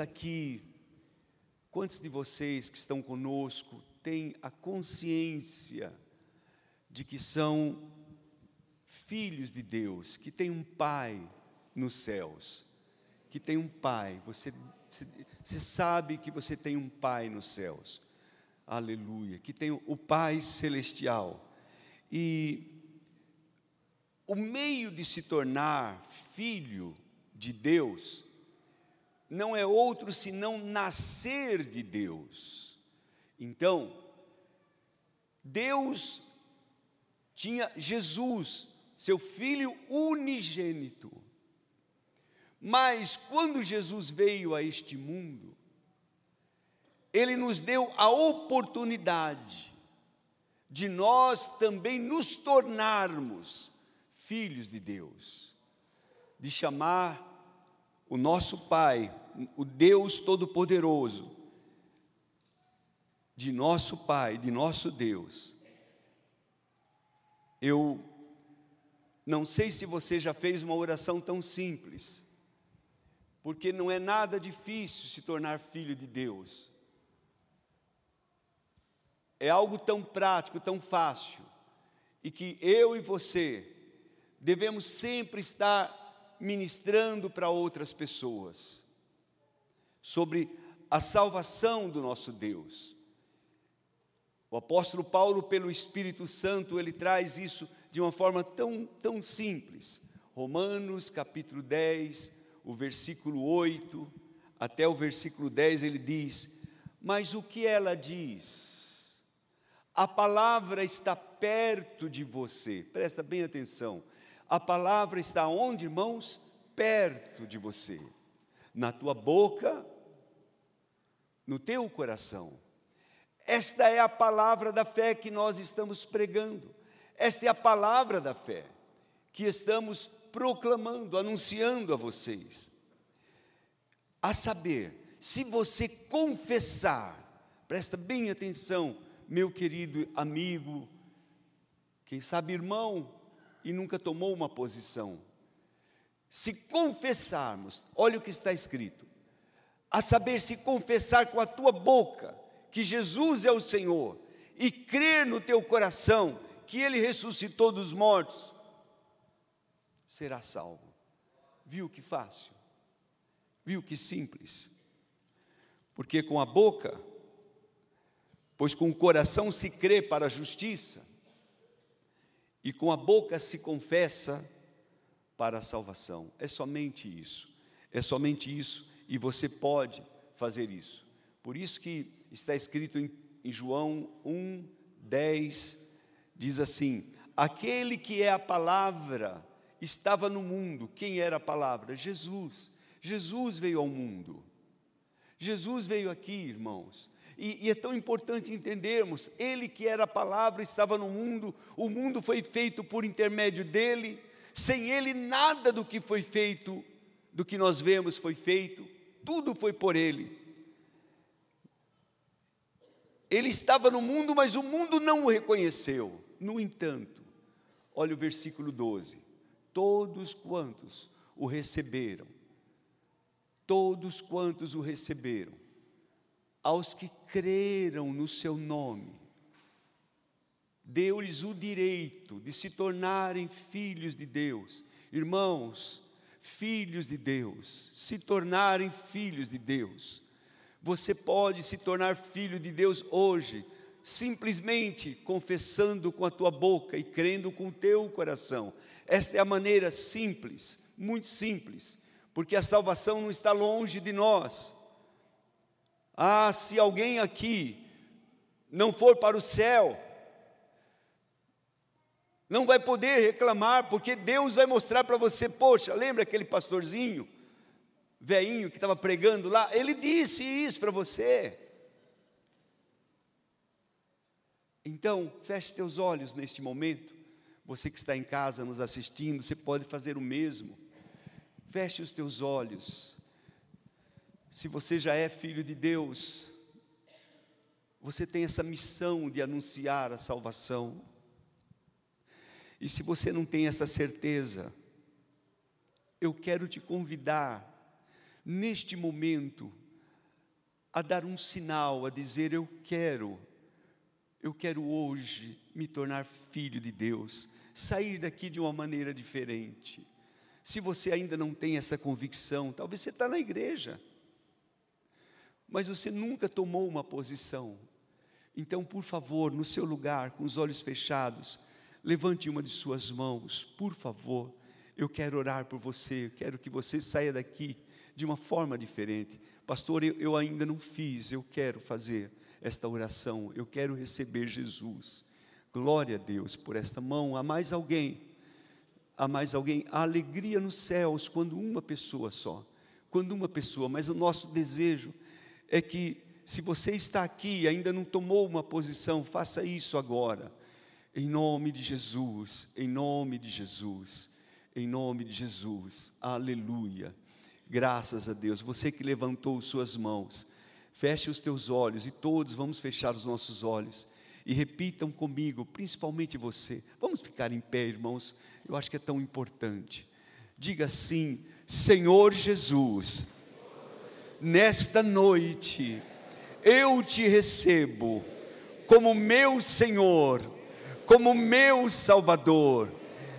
Aqui, quantos de vocês que estão conosco têm a consciência de que são filhos de Deus, que tem um pai nos céus, que tem um pai, você, você sabe que você tem um pai nos céus, aleluia, que tem o pai celestial, e o meio de se tornar filho de Deus, não é outro senão nascer de Deus. Então, Deus tinha Jesus, seu filho unigênito. Mas quando Jesus veio a este mundo, ele nos deu a oportunidade de nós também nos tornarmos filhos de Deus, de chamar o nosso Pai, o Deus Todo-Poderoso, de nosso Pai, de nosso Deus. Eu não sei se você já fez uma oração tão simples, porque não é nada difícil se tornar filho de Deus. É algo tão prático, tão fácil, e que eu e você devemos sempre estar ministrando para outras pessoas sobre a salvação do nosso Deus. O apóstolo Paulo, pelo Espírito Santo, ele traz isso de uma forma tão, tão simples. Romanos capítulo 10, o versículo 8 até o versículo 10, ele diz: Mas o que ela diz? A palavra está perto de você, presta bem atenção. A palavra está onde, irmãos? Perto de você, na tua boca, no teu coração. Esta é a palavra da fé que nós estamos pregando. Esta é a palavra da fé que estamos proclamando, anunciando a vocês. A saber, se você confessar, presta bem atenção, meu querido amigo, quem sabe irmão, e nunca tomou uma posição. Se confessarmos, olha o que está escrito, a saber, se confessar com a tua boca que Jesus é o Senhor e crer no teu coração que Ele ressuscitou dos mortos, será salvo. Viu que fácil? Viu que simples? Porque com a boca, pois com o coração se crê para a justiça, e com a boca se confessa para a salvação. É somente isso. É somente isso e você pode fazer isso. Por isso que está escrito em, em João 1, 10, diz assim: Aquele que é a palavra estava no mundo. Quem era a palavra? Jesus. Jesus veio ao mundo. Jesus veio aqui, irmãos. E, e, é tão importante entendermos: Ele que era a palavra estava no mundo, o mundo foi feito por intermédio dele, sem Ele nada do que foi feito, do que nós vemos foi feito, tudo foi por Ele. Ele estava no mundo, mas o mundo não o reconheceu. No entanto, olha o versículo 12: Todos quantos o receberam, todos quantos o receberam, aos que creram no seu nome, deu-lhes o direito de se tornarem filhos de Deus. Irmãos, filhos de Deus, se tornarem filhos de Deus. Você pode se tornar filho de Deus hoje, simplesmente confessando com a tua boca e crendo com o teu coração. Esta é a maneira simples, muito simples, porque a salvação não está longe de nós. Ah, se alguém aqui não for para o céu, não vai poder reclamar, porque Deus vai mostrar para você, poxa, lembra aquele pastorzinho, veinho que estava pregando lá? Ele disse isso para você. Então, feche teus olhos neste momento. Você que está em casa nos assistindo, você pode fazer o mesmo. Feche os teus olhos. Se você já é filho de Deus, você tem essa missão de anunciar a salvação. E se você não tem essa certeza, eu quero te convidar, neste momento, a dar um sinal, a dizer: Eu quero, eu quero hoje me tornar filho de Deus, sair daqui de uma maneira diferente. Se você ainda não tem essa convicção, talvez você está na igreja, mas você nunca tomou uma posição. Então, por favor, no seu lugar, com os olhos fechados, levante uma de suas mãos, por favor. Eu quero orar por você, eu quero que você saia daqui de uma forma diferente. Pastor, eu, eu ainda não fiz, eu quero fazer esta oração, eu quero receber Jesus. Glória a Deus por esta mão. Há mais alguém? Há mais alguém? Há alegria nos céus quando uma pessoa só, quando uma pessoa, mas o nosso desejo é que, se você está aqui e ainda não tomou uma posição, faça isso agora, em nome de Jesus, em nome de Jesus, em nome de Jesus, aleluia. Graças a Deus. Você que levantou suas mãos, feche os teus olhos e todos vamos fechar os nossos olhos e repitam comigo, principalmente você. Vamos ficar em pé, irmãos. Eu acho que é tão importante. Diga assim: Senhor Jesus, nesta noite eu te recebo como meu Senhor, como meu Salvador.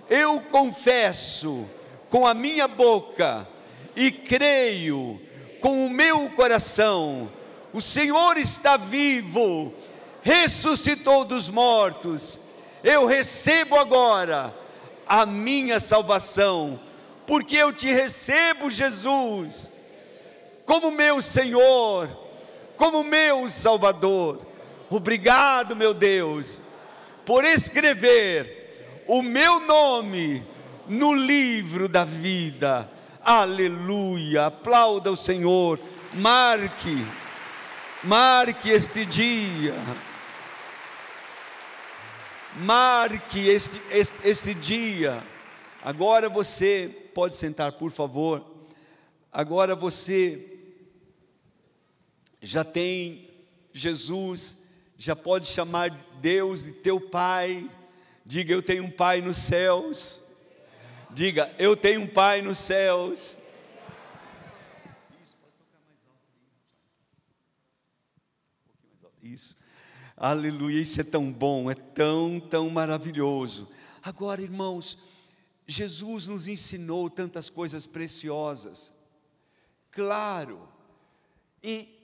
Eu confesso com a minha boca e creio com o meu coração: o Senhor está vivo, ressuscitou dos mortos. Eu recebo agora a minha salvação, porque eu te recebo, Jesus, como meu Senhor, como meu Salvador. Obrigado, meu Deus, por escrever o meu nome no livro da vida Aleluia. Aplauda o Senhor. Marque, marque este dia. Marque este, este, este dia. Agora você pode sentar, por favor. Agora você já tem Jesus, já pode chamar Deus de teu Pai. Diga, eu tenho um Pai nos céus. Diga, eu tenho um Pai nos céus. Isso. Aleluia, isso é tão bom, é tão, tão maravilhoso. Agora, irmãos, Jesus nos ensinou tantas coisas preciosas. Claro. E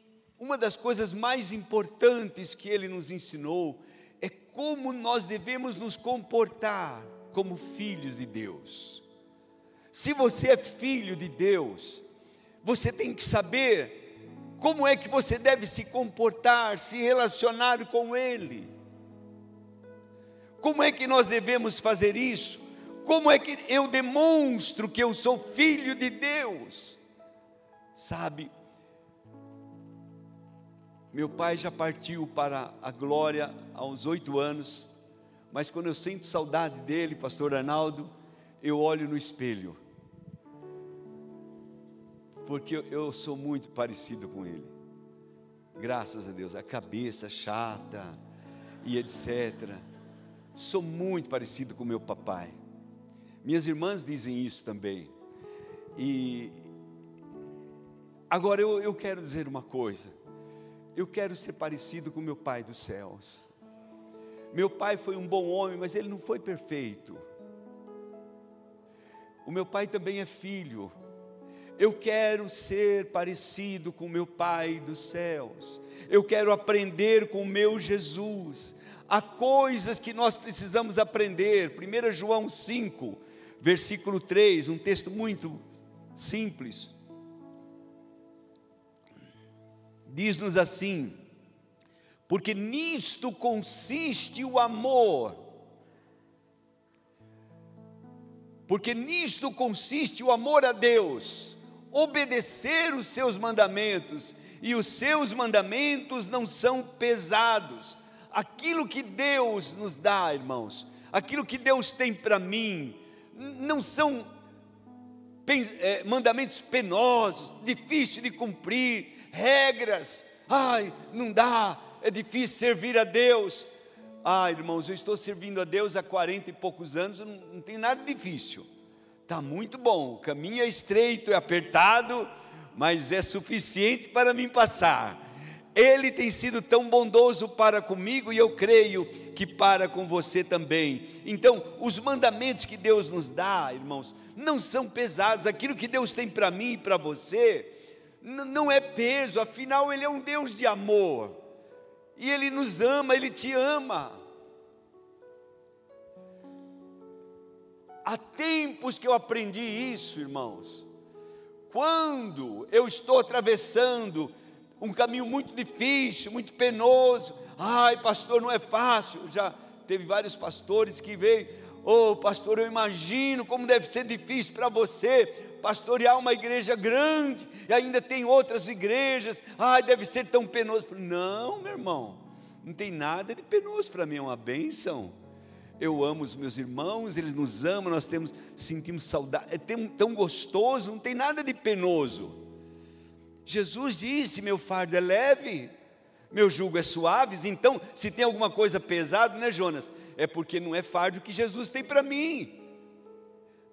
uma das coisas mais importantes que ele nos ensinou é como nós devemos nos comportar como filhos de Deus. Se você é filho de Deus, você tem que saber como é que você deve se comportar, se relacionar com Ele. Como é que nós devemos fazer isso? Como é que eu demonstro que eu sou filho de Deus? Sabe, meu pai já partiu para a glória aos oito anos, mas quando eu sinto saudade dele, pastor Arnaldo, eu olho no espelho porque eu sou muito parecido com ele. Graças a Deus, a cabeça chata e etc. Sou muito parecido com meu papai. Minhas irmãs dizem isso também. E agora eu, eu quero dizer uma coisa. Eu quero ser parecido com meu pai dos céus. Meu pai foi um bom homem, mas ele não foi perfeito. O meu pai também é filho eu quero ser parecido com meu Pai dos céus. Eu quero aprender com o meu Jesus. Há coisas que nós precisamos aprender. 1 João 5, versículo 3, um texto muito simples. Diz-nos assim: porque nisto consiste o amor. Porque nisto consiste o amor a Deus obedecer os seus mandamentos, e os seus mandamentos não são pesados. Aquilo que Deus nos dá, irmãos, aquilo que Deus tem para mim, não são é, mandamentos penosos, difíceis de cumprir, regras, ai, não dá, é difícil servir a Deus. Ah, irmãos, eu estou servindo a Deus há quarenta e poucos anos, não, não tem nada difícil. Está muito bom, o caminho é estreito, é apertado, mas é suficiente para mim passar. Ele tem sido tão bondoso para comigo e eu creio que para com você também. Então, os mandamentos que Deus nos dá, irmãos, não são pesados. Aquilo que Deus tem para mim e para você não é peso, afinal, Ele é um Deus de amor. E Ele nos ama, Ele te ama. Há tempos que eu aprendi isso, irmãos. Quando eu estou atravessando um caminho muito difícil, muito penoso. Ai, pastor, não é fácil. Já teve vários pastores que veio. Oh, pastor, eu imagino como deve ser difícil para você pastorear uma igreja grande e ainda tem outras igrejas. Ai, deve ser tão penoso. Não, meu irmão, não tem nada de penoso para mim, é uma bênção. Eu amo os meus irmãos, eles nos amam, nós temos, sentimos saudade, é tão, tão gostoso, não tem nada de penoso. Jesus disse: Meu fardo é leve, meu jugo é suave. Então, se tem alguma coisa pesada, né, Jonas? É porque não é fardo que Jesus tem para mim.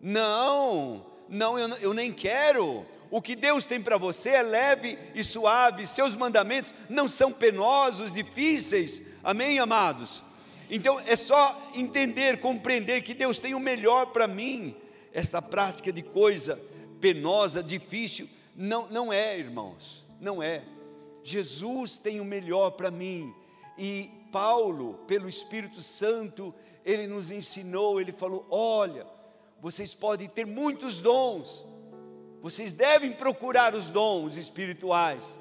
Não, não, eu, eu nem quero. O que Deus tem para você é leve e suave, seus mandamentos não são penosos, difíceis. Amém, amados? Então é só entender, compreender que Deus tem o melhor para mim. Esta prática de coisa penosa, difícil, não, não é, irmãos, não é. Jesus tem o melhor para mim. E Paulo, pelo Espírito Santo, ele nos ensinou, ele falou: olha, vocês podem ter muitos dons, vocês devem procurar os dons espirituais,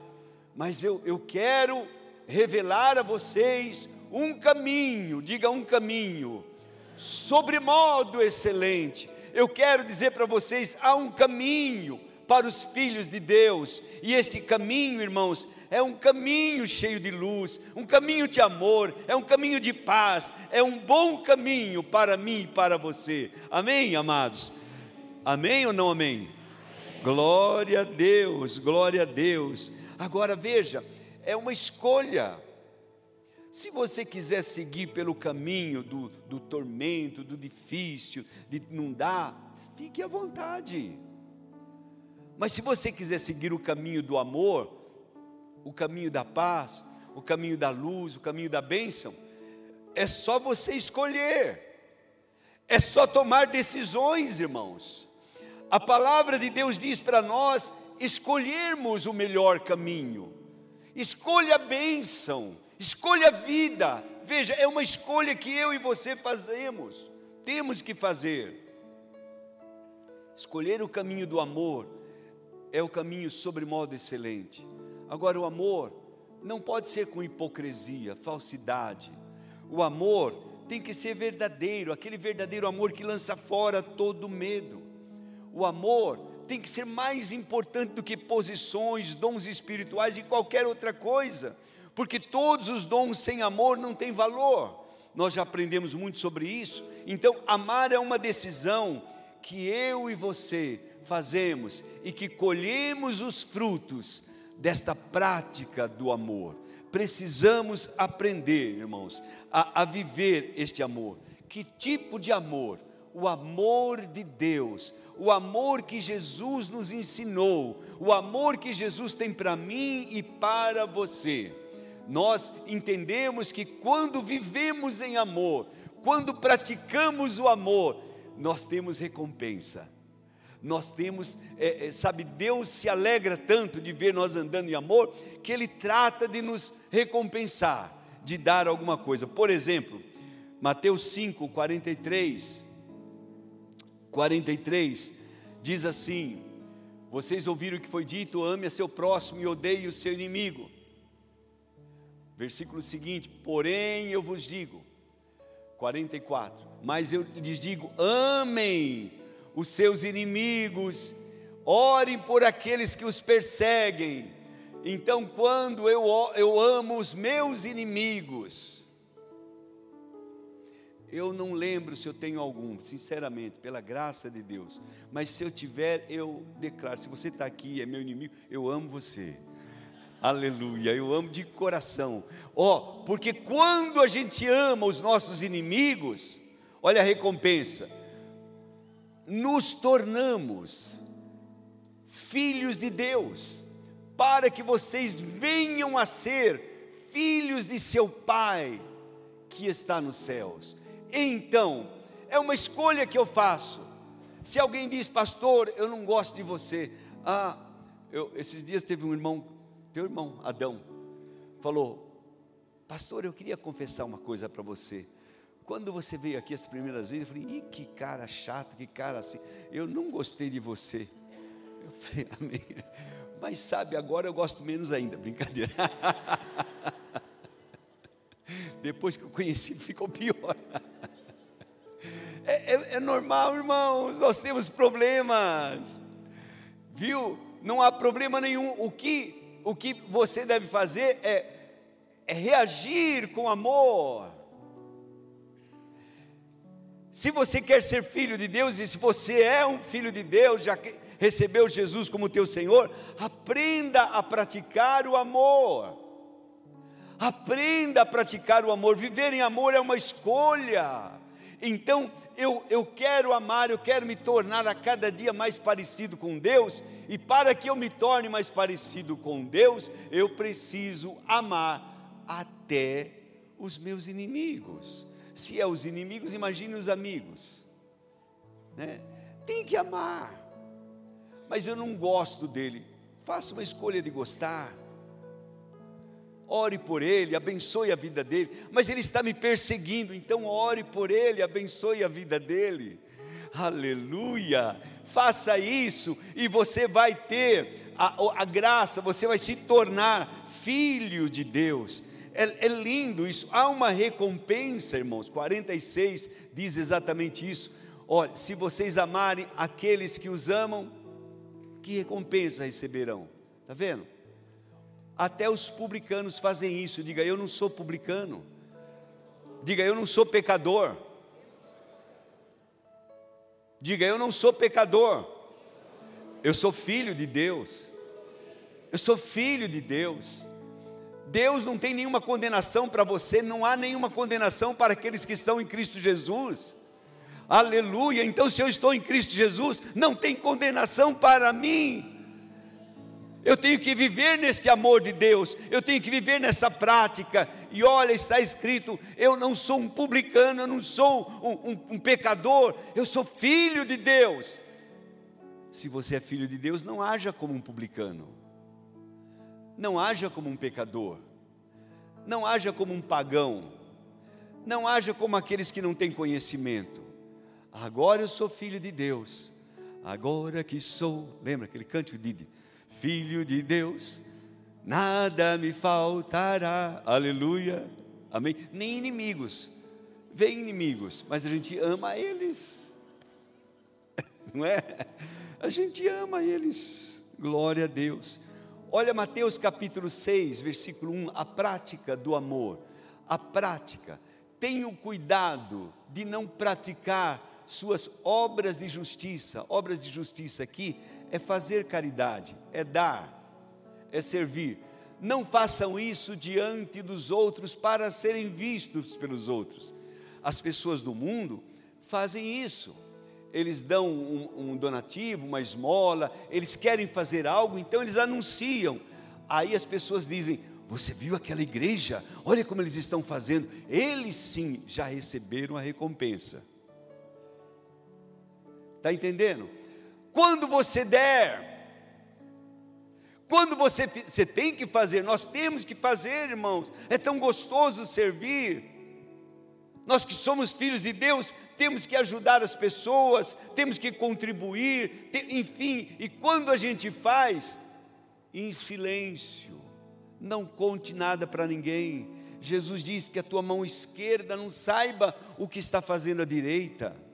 mas eu, eu quero revelar a vocês um caminho, diga um caminho, sobremodo excelente. Eu quero dizer para vocês: há um caminho para os filhos de Deus. E este caminho, irmãos, é um caminho cheio de luz, um caminho de amor, é um caminho de paz, é um bom caminho para mim e para você. Amém, amados? Amém ou não amém? Glória a Deus, glória a Deus. Agora veja, é uma escolha. Se você quiser seguir pelo caminho do, do tormento, do difícil, de não dar, fique à vontade. Mas se você quiser seguir o caminho do amor, o caminho da paz, o caminho da luz, o caminho da bênção, é só você escolher, é só tomar decisões, irmãos. A palavra de Deus diz para nós escolhermos o melhor caminho, escolha a bênção, escolha a vida. Veja, é uma escolha que eu e você fazemos, temos que fazer. Escolher o caminho do amor, é o caminho sobre modo excelente. Agora, o amor não pode ser com hipocrisia, falsidade. O amor tem que ser verdadeiro, aquele verdadeiro amor que lança fora todo medo. O amor tem que ser mais importante do que posições, dons espirituais e qualquer outra coisa, porque todos os dons sem amor não têm valor. Nós já aprendemos muito sobre isso. Então, amar é uma decisão que eu e você fazemos e que colhemos os frutos desta prática do amor. Precisamos aprender, irmãos, a, a viver este amor. Que tipo de amor? O amor de Deus, o amor que Jesus nos ensinou, o amor que Jesus tem para mim e para você. Nós entendemos que quando vivemos em amor, quando praticamos o amor, nós temos recompensa nós temos, é, é, sabe, Deus se alegra tanto de ver nós andando em amor, que Ele trata de nos recompensar, de dar alguma coisa. Por exemplo, Mateus 5, 43, 43, diz assim: Vocês ouviram o que foi dito, ame a seu próximo e odeie o seu inimigo. Versículo seguinte: Porém eu vos digo, 44, mas eu lhes digo: amem os seus inimigos, orem por aqueles que os perseguem. Então, quando eu, eu amo os meus inimigos, eu não lembro se eu tenho algum, sinceramente, pela graça de Deus, mas se eu tiver, eu declaro: se você está aqui, é meu inimigo, eu amo você. Aleluia, eu amo de coração. Ó, oh, porque quando a gente ama os nossos inimigos, olha a recompensa nos tornamos filhos de Deus, para que vocês venham a ser filhos de seu Pai que está nos céus. Então, é uma escolha que eu faço. Se alguém diz, pastor, eu não gosto de você. Ah, eu, esses dias teve um irmão, teu irmão, Adão, falou, pastor, eu queria confessar uma coisa para você. Quando você veio aqui as primeiras vezes, eu falei, Ih, que cara chato, que cara assim. Eu não gostei de você. Eu falei, amém. Mas sabe, agora eu gosto menos ainda, brincadeira. Depois que eu conheci, ficou pior. É, normal, irmãos, nós temos problemas, viu? Não há problema nenhum. O que, o que você deve fazer é, é reagir com amor. Se você quer ser filho de Deus, e se você é um filho de Deus, já recebeu Jesus como teu Senhor, aprenda a praticar o amor. Aprenda a praticar o amor. Viver em amor é uma escolha. Então, eu, eu quero amar, eu quero me tornar a cada dia mais parecido com Deus, e para que eu me torne mais parecido com Deus, eu preciso amar até os meus inimigos. Se é os inimigos, imagine os amigos. Né? Tem que amar, mas eu não gosto dele. Faça uma escolha de gostar ore por ele, abençoe a vida dele, mas ele está me perseguindo, então ore por ele, abençoe a vida dele. Aleluia! Faça isso e você vai ter a, a graça, você vai se tornar filho de Deus. É, é lindo isso, há uma recompensa, irmãos. 46 diz exatamente isso. Olha, se vocês amarem aqueles que os amam, que recompensa receberão? Está vendo? Até os publicanos fazem isso. Diga, eu não sou publicano. Diga, eu não sou pecador. Diga, eu não sou pecador. Eu sou filho de Deus. Eu sou filho de Deus. Deus não tem nenhuma condenação para você, não há nenhuma condenação para aqueles que estão em Cristo Jesus. Aleluia. Então, se eu estou em Cristo Jesus, não tem condenação para mim eu tenho que viver neste amor de Deus, eu tenho que viver nessa prática. E olha, está escrito: eu não sou um publicano, eu não sou um, um, um pecador, eu sou filho de Deus. Se você é filho de Deus, não haja como um publicano, não haja como um pecador, não haja como um pagão, não haja como aqueles que não têm conhecimento. Agora eu sou filho de Deus, agora que sou, lembra aquele cântico Didi? Filho de Deus, nada me faltará. Aleluia. Amém. Nem inimigos. Vem inimigos, mas a gente ama eles. Não é? A gente ama eles. Glória a Deus. Olha Mateus capítulo 6, versículo 1, a prática do amor. A prática. Tenha cuidado de não praticar suas obras de justiça. Obras de justiça aqui é fazer caridade, é dar, é servir. Não façam isso diante dos outros para serem vistos pelos outros. As pessoas do mundo fazem isso. Eles dão um, um donativo, uma esmola, eles querem fazer algo, então eles anunciam. Aí as pessoas dizem: Você viu aquela igreja? Olha como eles estão fazendo. Eles sim já receberam a recompensa. Está entendendo? Quando você der, quando você, você tem que fazer, nós temos que fazer, irmãos, é tão gostoso servir. Nós que somos filhos de Deus, temos que ajudar as pessoas, temos que contribuir, enfim, e quando a gente faz, em silêncio, não conte nada para ninguém. Jesus diz que a tua mão esquerda não saiba o que está fazendo a direita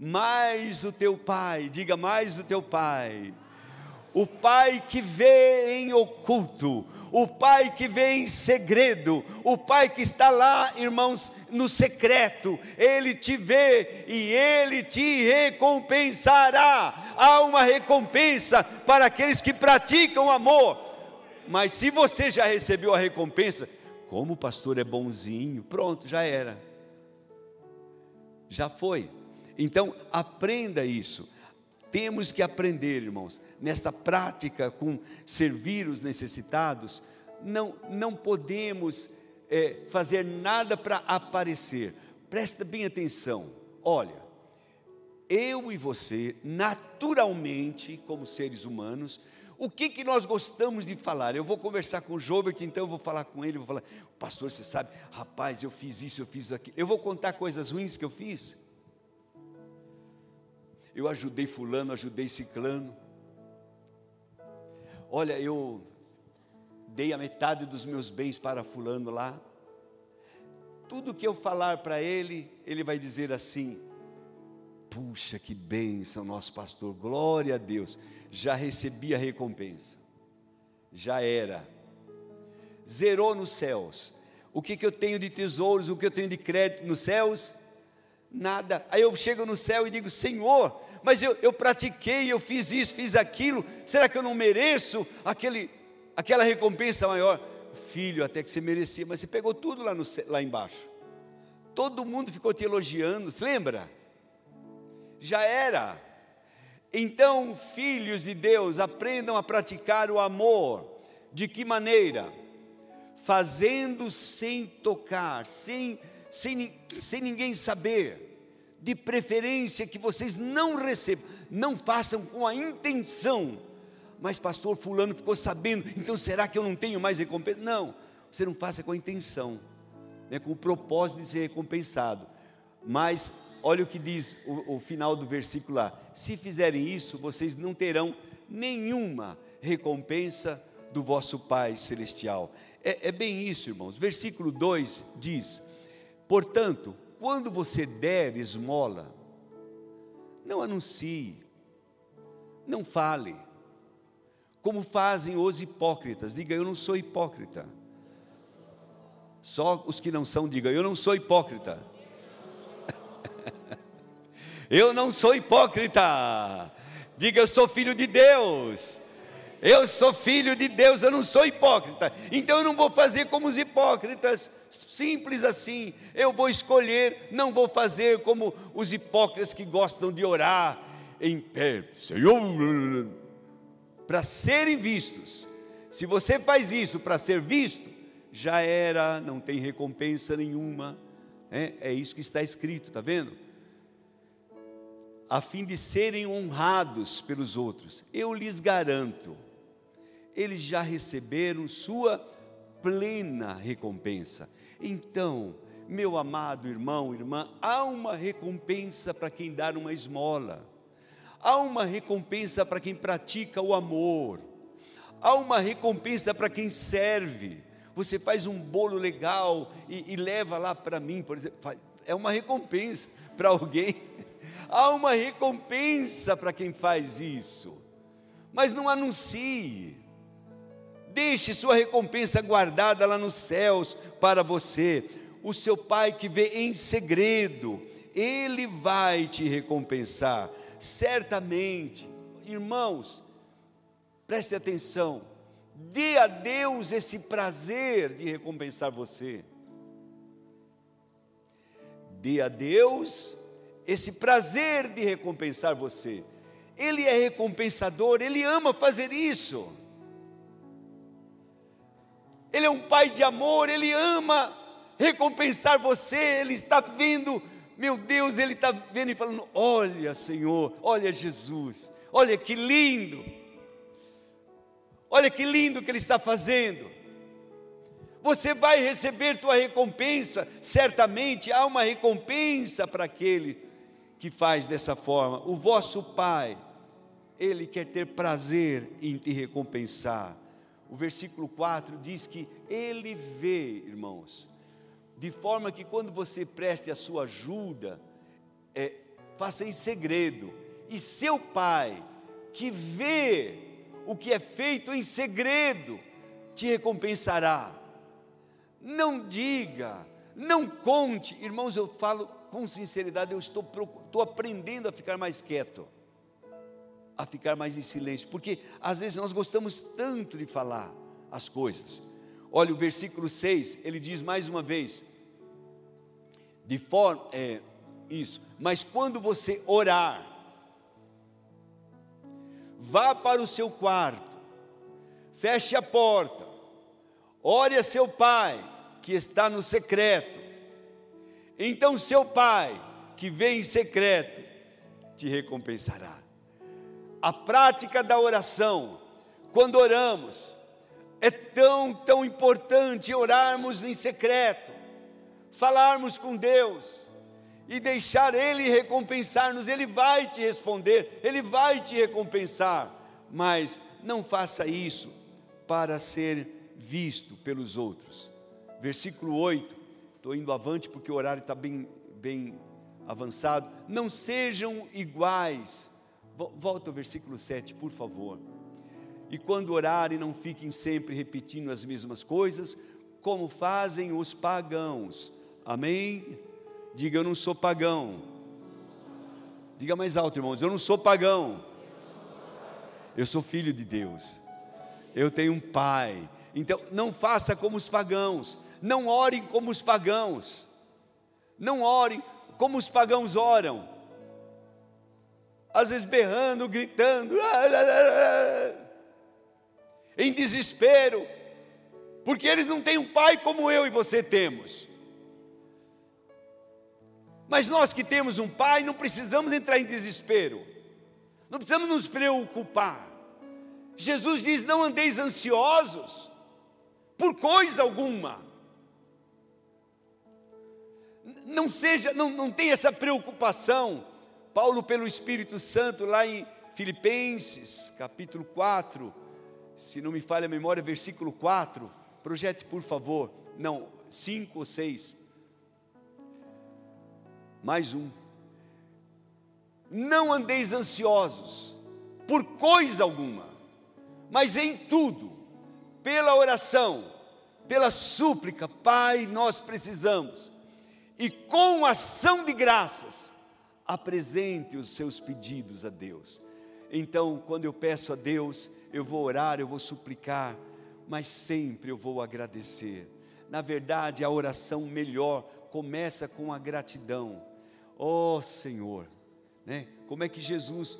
mais o teu pai, diga mais o teu pai, o pai que vê em oculto, o pai que vê em segredo, o pai que está lá, irmãos, no secreto, ele te vê e ele te recompensará. Há uma recompensa para aqueles que praticam amor. Mas se você já recebeu a recompensa, como o pastor é bonzinho, pronto, já era. Já foi. Então, aprenda isso. Temos que aprender, irmãos, nesta prática com servir os necessitados, não, não podemos é, fazer nada para aparecer. Presta bem atenção. Olha, eu e você, naturalmente, como seres humanos, o que, que nós gostamos de falar? Eu vou conversar com o Jobert, então eu vou falar com ele, vou falar, pastor, você sabe, rapaz, eu fiz isso, eu fiz aquilo. Eu vou contar coisas ruins que eu fiz. Eu ajudei fulano, ajudei ciclano. Olha, eu dei a metade dos meus bens para fulano lá. Tudo que eu falar para ele, ele vai dizer assim: Puxa, que bênção, nosso pastor, glória a Deus, já recebi a recompensa, já era, zerou nos céus. O que, que eu tenho de tesouros, o que eu tenho de crédito nos céus? Nada. Aí eu chego no céu e digo: Senhor, mas eu, eu pratiquei, eu fiz isso, fiz aquilo, será que eu não mereço aquele, aquela recompensa maior? Filho, até que você merecia, mas você pegou tudo lá, no, lá embaixo. Todo mundo ficou te elogiando, se lembra? Já era. Então, filhos de Deus, aprendam a praticar o amor. De que maneira? Fazendo sem tocar, sem, sem, sem ninguém saber. De preferência que vocês não recebam, não façam com a intenção. Mas, pastor, Fulano ficou sabendo, então será que eu não tenho mais recompensa? Não, você não faça com a intenção, né, com o propósito de ser recompensado. Mas olha o que diz o, o final do versículo lá: se fizerem isso, vocês não terão nenhuma recompensa do vosso Pai Celestial. É, é, bem isso, irmãos. Versículo 2 diz: Portanto, quando você der esmola, não anuncie, não fale, como fazem os hipócritas. Diga, eu não sou hipócrita. Só os que não são, diga, eu não sou hipócrita. Eu não sou hipócrita. Diga, eu sou filho de Deus. Eu sou filho de Deus, eu não sou hipócrita. Então eu não vou fazer como os hipócritas, simples assim. Eu vou escolher, não vou fazer como os hipócritas que gostam de orar em pé, Senhor, para serem vistos. Se você faz isso para ser visto, já era, não tem recompensa nenhuma. É, é isso que está escrito, está vendo? a fim de serem honrados pelos outros. Eu lhes garanto, eles já receberam sua plena recompensa. Então, meu amado irmão, irmã, há uma recompensa para quem dá uma esmola, há uma recompensa para quem pratica o amor, há uma recompensa para quem serve. Você faz um bolo legal e, e leva lá para mim, por exemplo, é uma recompensa para alguém. Há uma recompensa para quem faz isso, mas não anuncie, deixe sua recompensa guardada lá nos céus para você. O seu pai que vê em segredo, ele vai te recompensar, certamente. Irmãos, preste atenção, dê a Deus esse prazer de recompensar você. Dê a Deus esse prazer de recompensar você. Ele é recompensador, ele ama fazer isso. Ele é um pai de amor, ele ama recompensar você, ele está vendo, meu Deus, ele está vendo e falando: Olha, Senhor, olha Jesus, olha que lindo, olha que lindo que ele está fazendo. Você vai receber tua recompensa, certamente há uma recompensa para aquele que faz dessa forma. O vosso Pai, Ele quer ter prazer em te recompensar. O versículo 4 diz que Ele vê, irmãos, de forma que quando você preste a sua ajuda, é, faça em segredo, e seu Pai, que vê o que é feito em segredo, te recompensará. Não diga, não conte, irmãos, eu falo com sinceridade, eu estou, estou aprendendo a ficar mais quieto, a ficar mais em silêncio, porque às vezes nós gostamos tanto de falar as coisas. Olha o versículo 6, ele diz mais uma vez, de forma, é, isso, mas quando você orar, vá para o seu quarto, feche a porta, ore a seu pai, que está no secreto. Então seu pai, que vem em secreto, te recompensará. A prática da oração, quando oramos, é tão, tão importante orarmos em secreto, falarmos com Deus e deixar Ele recompensar-nos. Ele vai te responder, Ele vai te recompensar, mas não faça isso para ser visto pelos outros. Versículo 8, estou indo avante porque o horário está bem, bem avançado. Não sejam iguais. Volta ao versículo 7, por favor. E quando orarem, não fiquem sempre repetindo as mesmas coisas, como fazem os pagãos. Amém? Diga, eu não sou pagão. Diga mais alto, irmãos, eu não sou pagão. Eu sou filho de Deus. Eu tenho um pai. Então, não faça como os pagãos. Não orem como os pagãos. Não orem como os pagãos oram. Às vezes berrando, gritando. em desespero, porque eles não têm um pai como eu e você temos. Mas nós que temos um pai, não precisamos entrar em desespero, não precisamos nos preocupar. Jesus diz: Não andeis ansiosos por coisa alguma. Não seja, não, não tenha essa preocupação. Paulo, pelo Espírito Santo, lá em Filipenses, capítulo 4, se não me falha a memória, versículo 4, projete por favor, não, 5 ou 6, mais um. Não andeis ansiosos por coisa alguma, mas em tudo, pela oração, pela súplica, Pai, nós precisamos, e com ação de graças, apresente os seus pedidos a Deus. Então, quando eu peço a Deus, eu vou orar, eu vou suplicar, mas sempre eu vou agradecer. Na verdade, a oração melhor começa com a gratidão. Oh Senhor, né? Como é que Jesus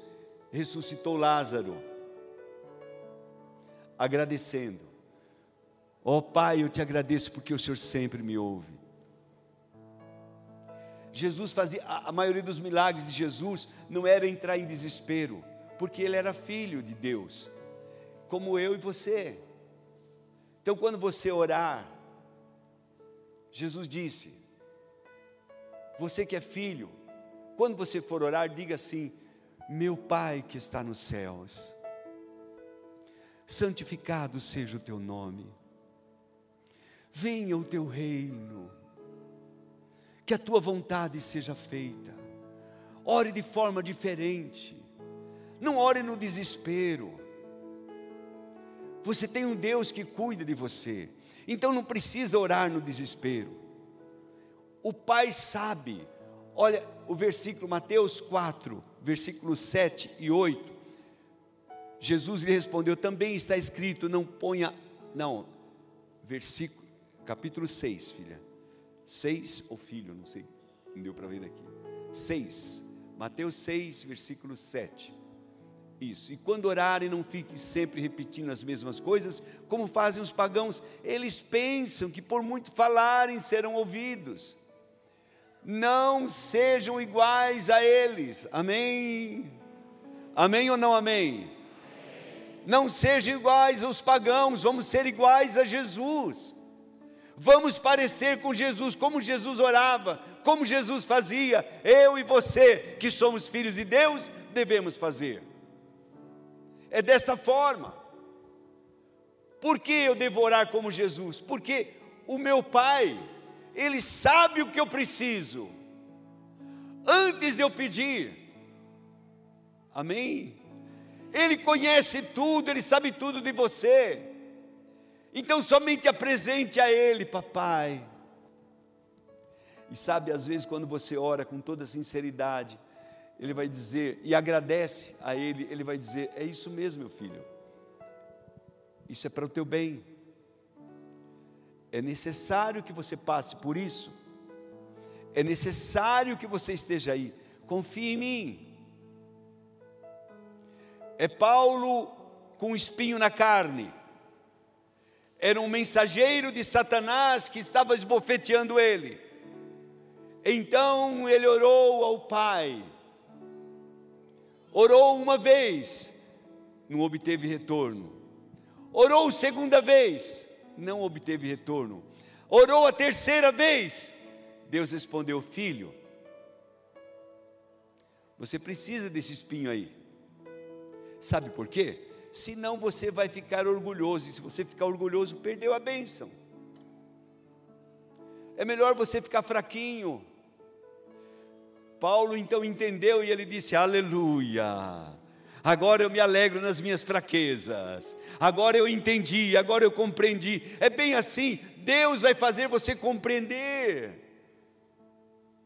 ressuscitou Lázaro? Agradecendo. Oh Pai, eu te agradeço porque o Senhor sempre me ouve. Jesus fazia, a maioria dos milagres de Jesus não era entrar em desespero, porque ele era filho de Deus como eu e você. Então, quando você orar, Jesus disse: Você que é filho, quando você for orar, diga assim: Meu Pai que está nos céus, santificado seja o teu nome, venha o teu reino, que a tua vontade seja feita. Ore de forma diferente, não ore no desespero você tem um Deus que cuida de você. Então não precisa orar no desespero. O Pai sabe. Olha o versículo Mateus 4, versículos 7 e 8. Jesus lhe respondeu: Também está escrito, não ponha. Não, versículo, capítulo 6, filha. 6 ou filho, não sei, não deu para ver daqui. 6, Mateus 6, versículo 7. Isso. E quando orarem, não fiquem sempre repetindo as mesmas coisas, como fazem os pagãos. Eles pensam que por muito falarem serão ouvidos. Não sejam iguais a eles. Amém? Amém ou não amém? amém? Não sejam iguais aos pagãos, vamos ser iguais a Jesus. Vamos parecer com Jesus, como Jesus orava, como Jesus fazia. Eu e você, que somos filhos de Deus, devemos fazer é desta forma. Por que eu devo orar como Jesus? Porque o meu Pai, Ele sabe o que eu preciso, antes de eu pedir, amém? Ele conhece tudo, Ele sabe tudo de você, então somente apresente a Ele, papai. E sabe, às vezes, quando você ora com toda sinceridade, ele vai dizer, e agradece a ele, ele vai dizer: É isso mesmo, meu filho, isso é para o teu bem, é necessário que você passe por isso, é necessário que você esteja aí, confie em mim. é Paulo com espinho na carne. Era um mensageiro de Satanás que estava esbofeteando ele. Então ele orou ao Pai. Orou uma vez, não obteve retorno. Orou segunda vez, não obteve retorno. Orou a terceira vez, Deus respondeu: Filho, você precisa desse espinho aí. Sabe por quê? Senão você vai ficar orgulhoso, e se você ficar orgulhoso, perdeu a bênção. É melhor você ficar fraquinho. Paulo então entendeu e ele disse: Aleluia. Agora eu me alegro nas minhas fraquezas. Agora eu entendi, agora eu compreendi. É bem assim, Deus vai fazer você compreender.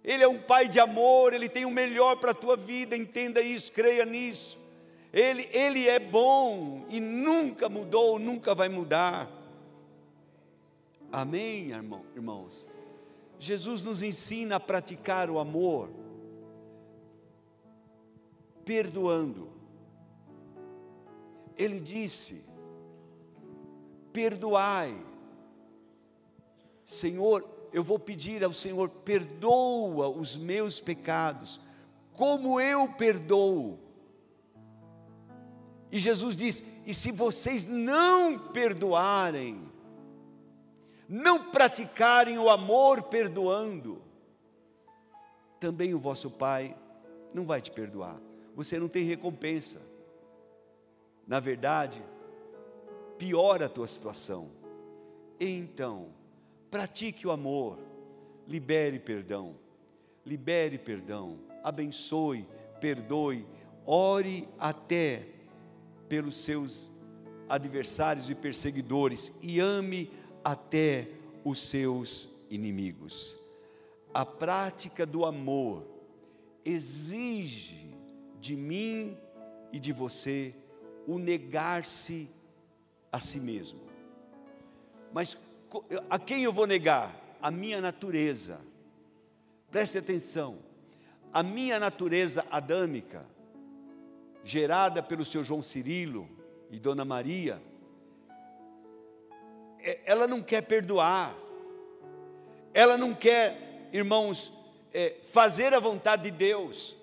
Ele é um pai de amor, ele tem o melhor para a tua vida, entenda isso, creia nisso. Ele, ele é bom e nunca mudou, nunca vai mudar. Amém, irmão, irmãos? Jesus nos ensina a praticar o amor, perdoando. Ele disse: perdoai. Senhor, eu vou pedir ao Senhor, perdoa os meus pecados, como eu perdoo. E Jesus diz: e se vocês não perdoarem, não praticarem o amor perdoando, também o vosso Pai não vai te perdoar, você não tem recompensa. Na verdade, piora a tua situação. Então, pratique o amor, libere perdão, libere perdão, abençoe, perdoe, ore até pelos seus adversários e perseguidores e ame até os seus inimigos. A prática do amor exige de mim e de você o negar-se a si mesmo. Mas a quem eu vou negar? A minha natureza. Preste atenção. A minha natureza adâmica, gerada pelo seu João Cirilo e Dona Maria, é, ela não quer perdoar, ela não quer, irmãos, é, fazer a vontade de Deus,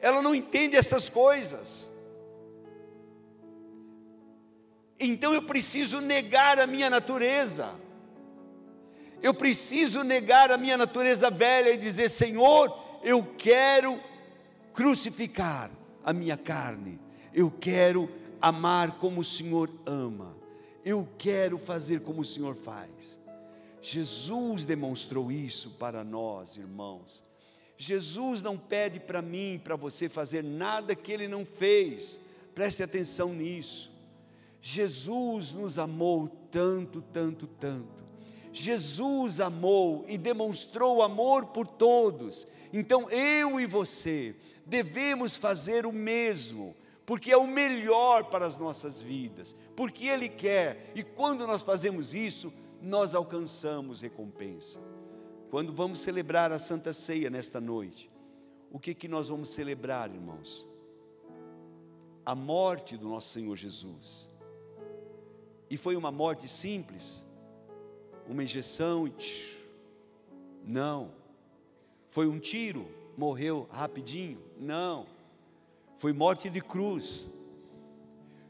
ela não entende essas coisas. Então eu preciso negar a minha natureza. Eu preciso negar a minha natureza velha e dizer: Senhor, eu quero crucificar a minha carne. Eu quero amar como o Senhor ama. Eu quero fazer como o Senhor faz. Jesus demonstrou isso para nós, irmãos. Jesus não pede para mim, para você fazer nada que ele não fez. Preste atenção nisso. Jesus nos amou tanto, tanto, tanto. Jesus amou e demonstrou amor por todos. Então eu e você devemos fazer o mesmo, porque é o melhor para as nossas vidas, porque Ele quer, e quando nós fazemos isso, nós alcançamos recompensa. Quando vamos celebrar a Santa Ceia nesta noite, o que, que nós vamos celebrar, irmãos? A morte do nosso Senhor Jesus e foi uma morte simples, uma injeção não. Foi um tiro, morreu rapidinho? Não. Foi morte de cruz.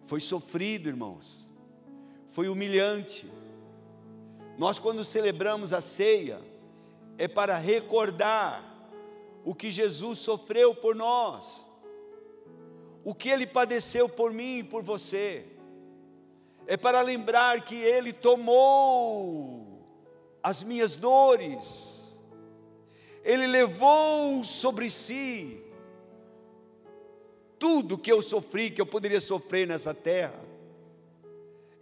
Foi sofrido, irmãos. Foi humilhante. Nós, quando celebramos a ceia, é para recordar o que Jesus sofreu por nós, o que ele padeceu por mim e por você é para lembrar que Ele tomou as minhas dores, Ele levou sobre si tudo que eu sofri, que eu poderia sofrer nessa terra.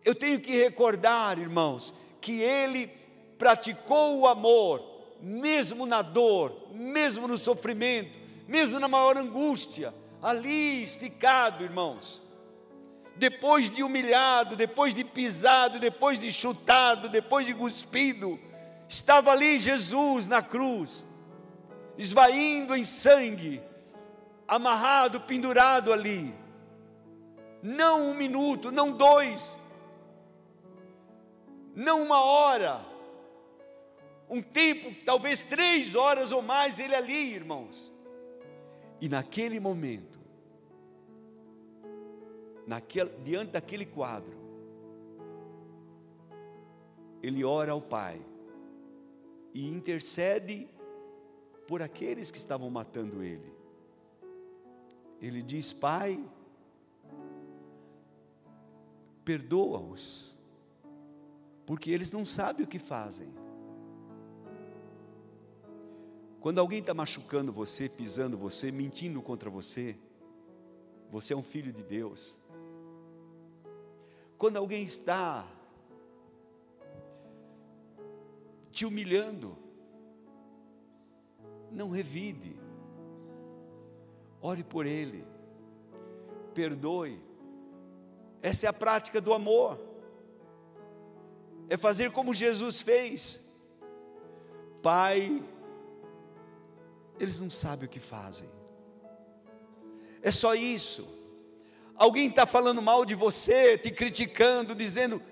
Eu tenho que recordar, irmãos, que Ele praticou o amor, mesmo na dor, mesmo no sofrimento, mesmo na maior angústia, ali esticado, irmãos depois de humilhado, depois de pisado, depois de chutado, depois de cuspido, estava ali Jesus na cruz, esvaindo em sangue, amarrado, pendurado ali. Não um minuto, não dois, não uma hora, um tempo, talvez três horas ou mais, ele ali, irmãos. E naquele momento, naquele, diante daquele quadro, ele ora ao Pai e intercede por aqueles que estavam matando ele. Ele diz: Pai, perdoa-os, porque eles não sabem o que fazem. Quando alguém está machucando você, pisando você, mentindo contra você, você é um filho de Deus. Quando alguém está te humilhando, não revide, ore por ele, perdoe. Essa é a prática do amor, é fazer como Jesus fez. Pai, eles não sabem o que fazem, é só isso. Alguém está falando mal de você, te criticando, dizendo,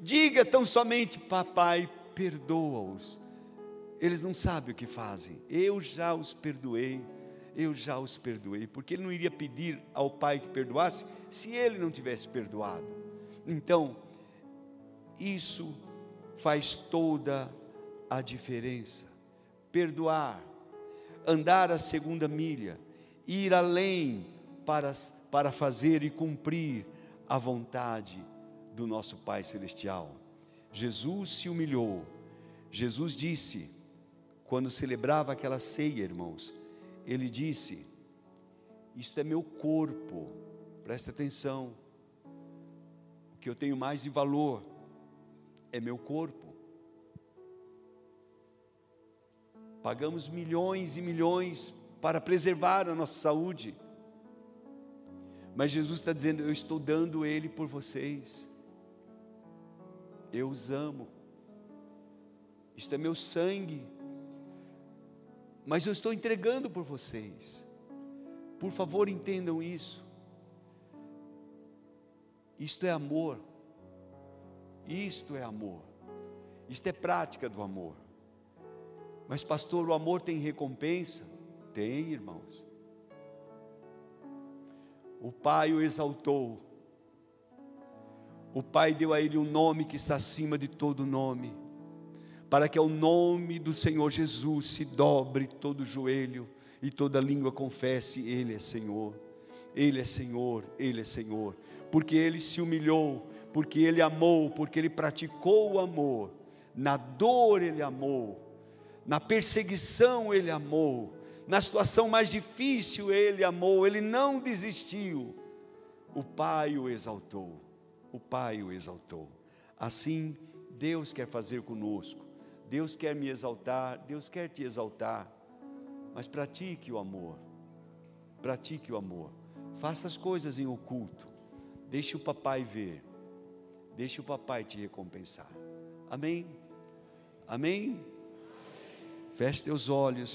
diga tão somente, papai, perdoa-os, eles não sabem o que fazem. Eu já os perdoei, eu já os perdoei, porque ele não iria pedir ao pai que perdoasse se ele não tivesse perdoado. Então, isso faz toda a diferença. Perdoar, andar a segunda milha, ir além para, para fazer e cumprir a vontade do nosso Pai Celestial. Jesus se humilhou. Jesus disse: quando celebrava aquela ceia, irmãos, ele disse: Isto é meu corpo, presta atenção, o que eu tenho mais de valor é meu corpo. Pagamos milhões e milhões para preservar a nossa saúde, mas Jesus está dizendo: Eu estou dando ele por vocês, eu os amo, isto é meu sangue mas eu estou entregando por vocês. Por favor, entendam isso. Isto é amor. Isto é amor. Isto é prática do amor. Mas, pastor, o amor tem recompensa? Tem, irmãos. O Pai o exaltou. O Pai deu a ele um nome que está acima de todo nome para que ao nome do Senhor Jesus se dobre todo joelho e toda língua confesse: Ele é Senhor, Ele é Senhor, Ele é Senhor, porque Ele se humilhou, porque Ele amou, porque Ele praticou o amor, na dor Ele amou, na perseguição Ele amou, na situação mais difícil Ele amou, Ele não desistiu, o Pai o exaltou, o Pai o exaltou, assim Deus quer fazer conosco, Deus quer me exaltar, Deus quer te exaltar, mas pratique o amor, pratique o amor, faça as coisas em oculto, deixe o papai ver, deixe o papai te recompensar, amém? Amém? Feche teus olhos.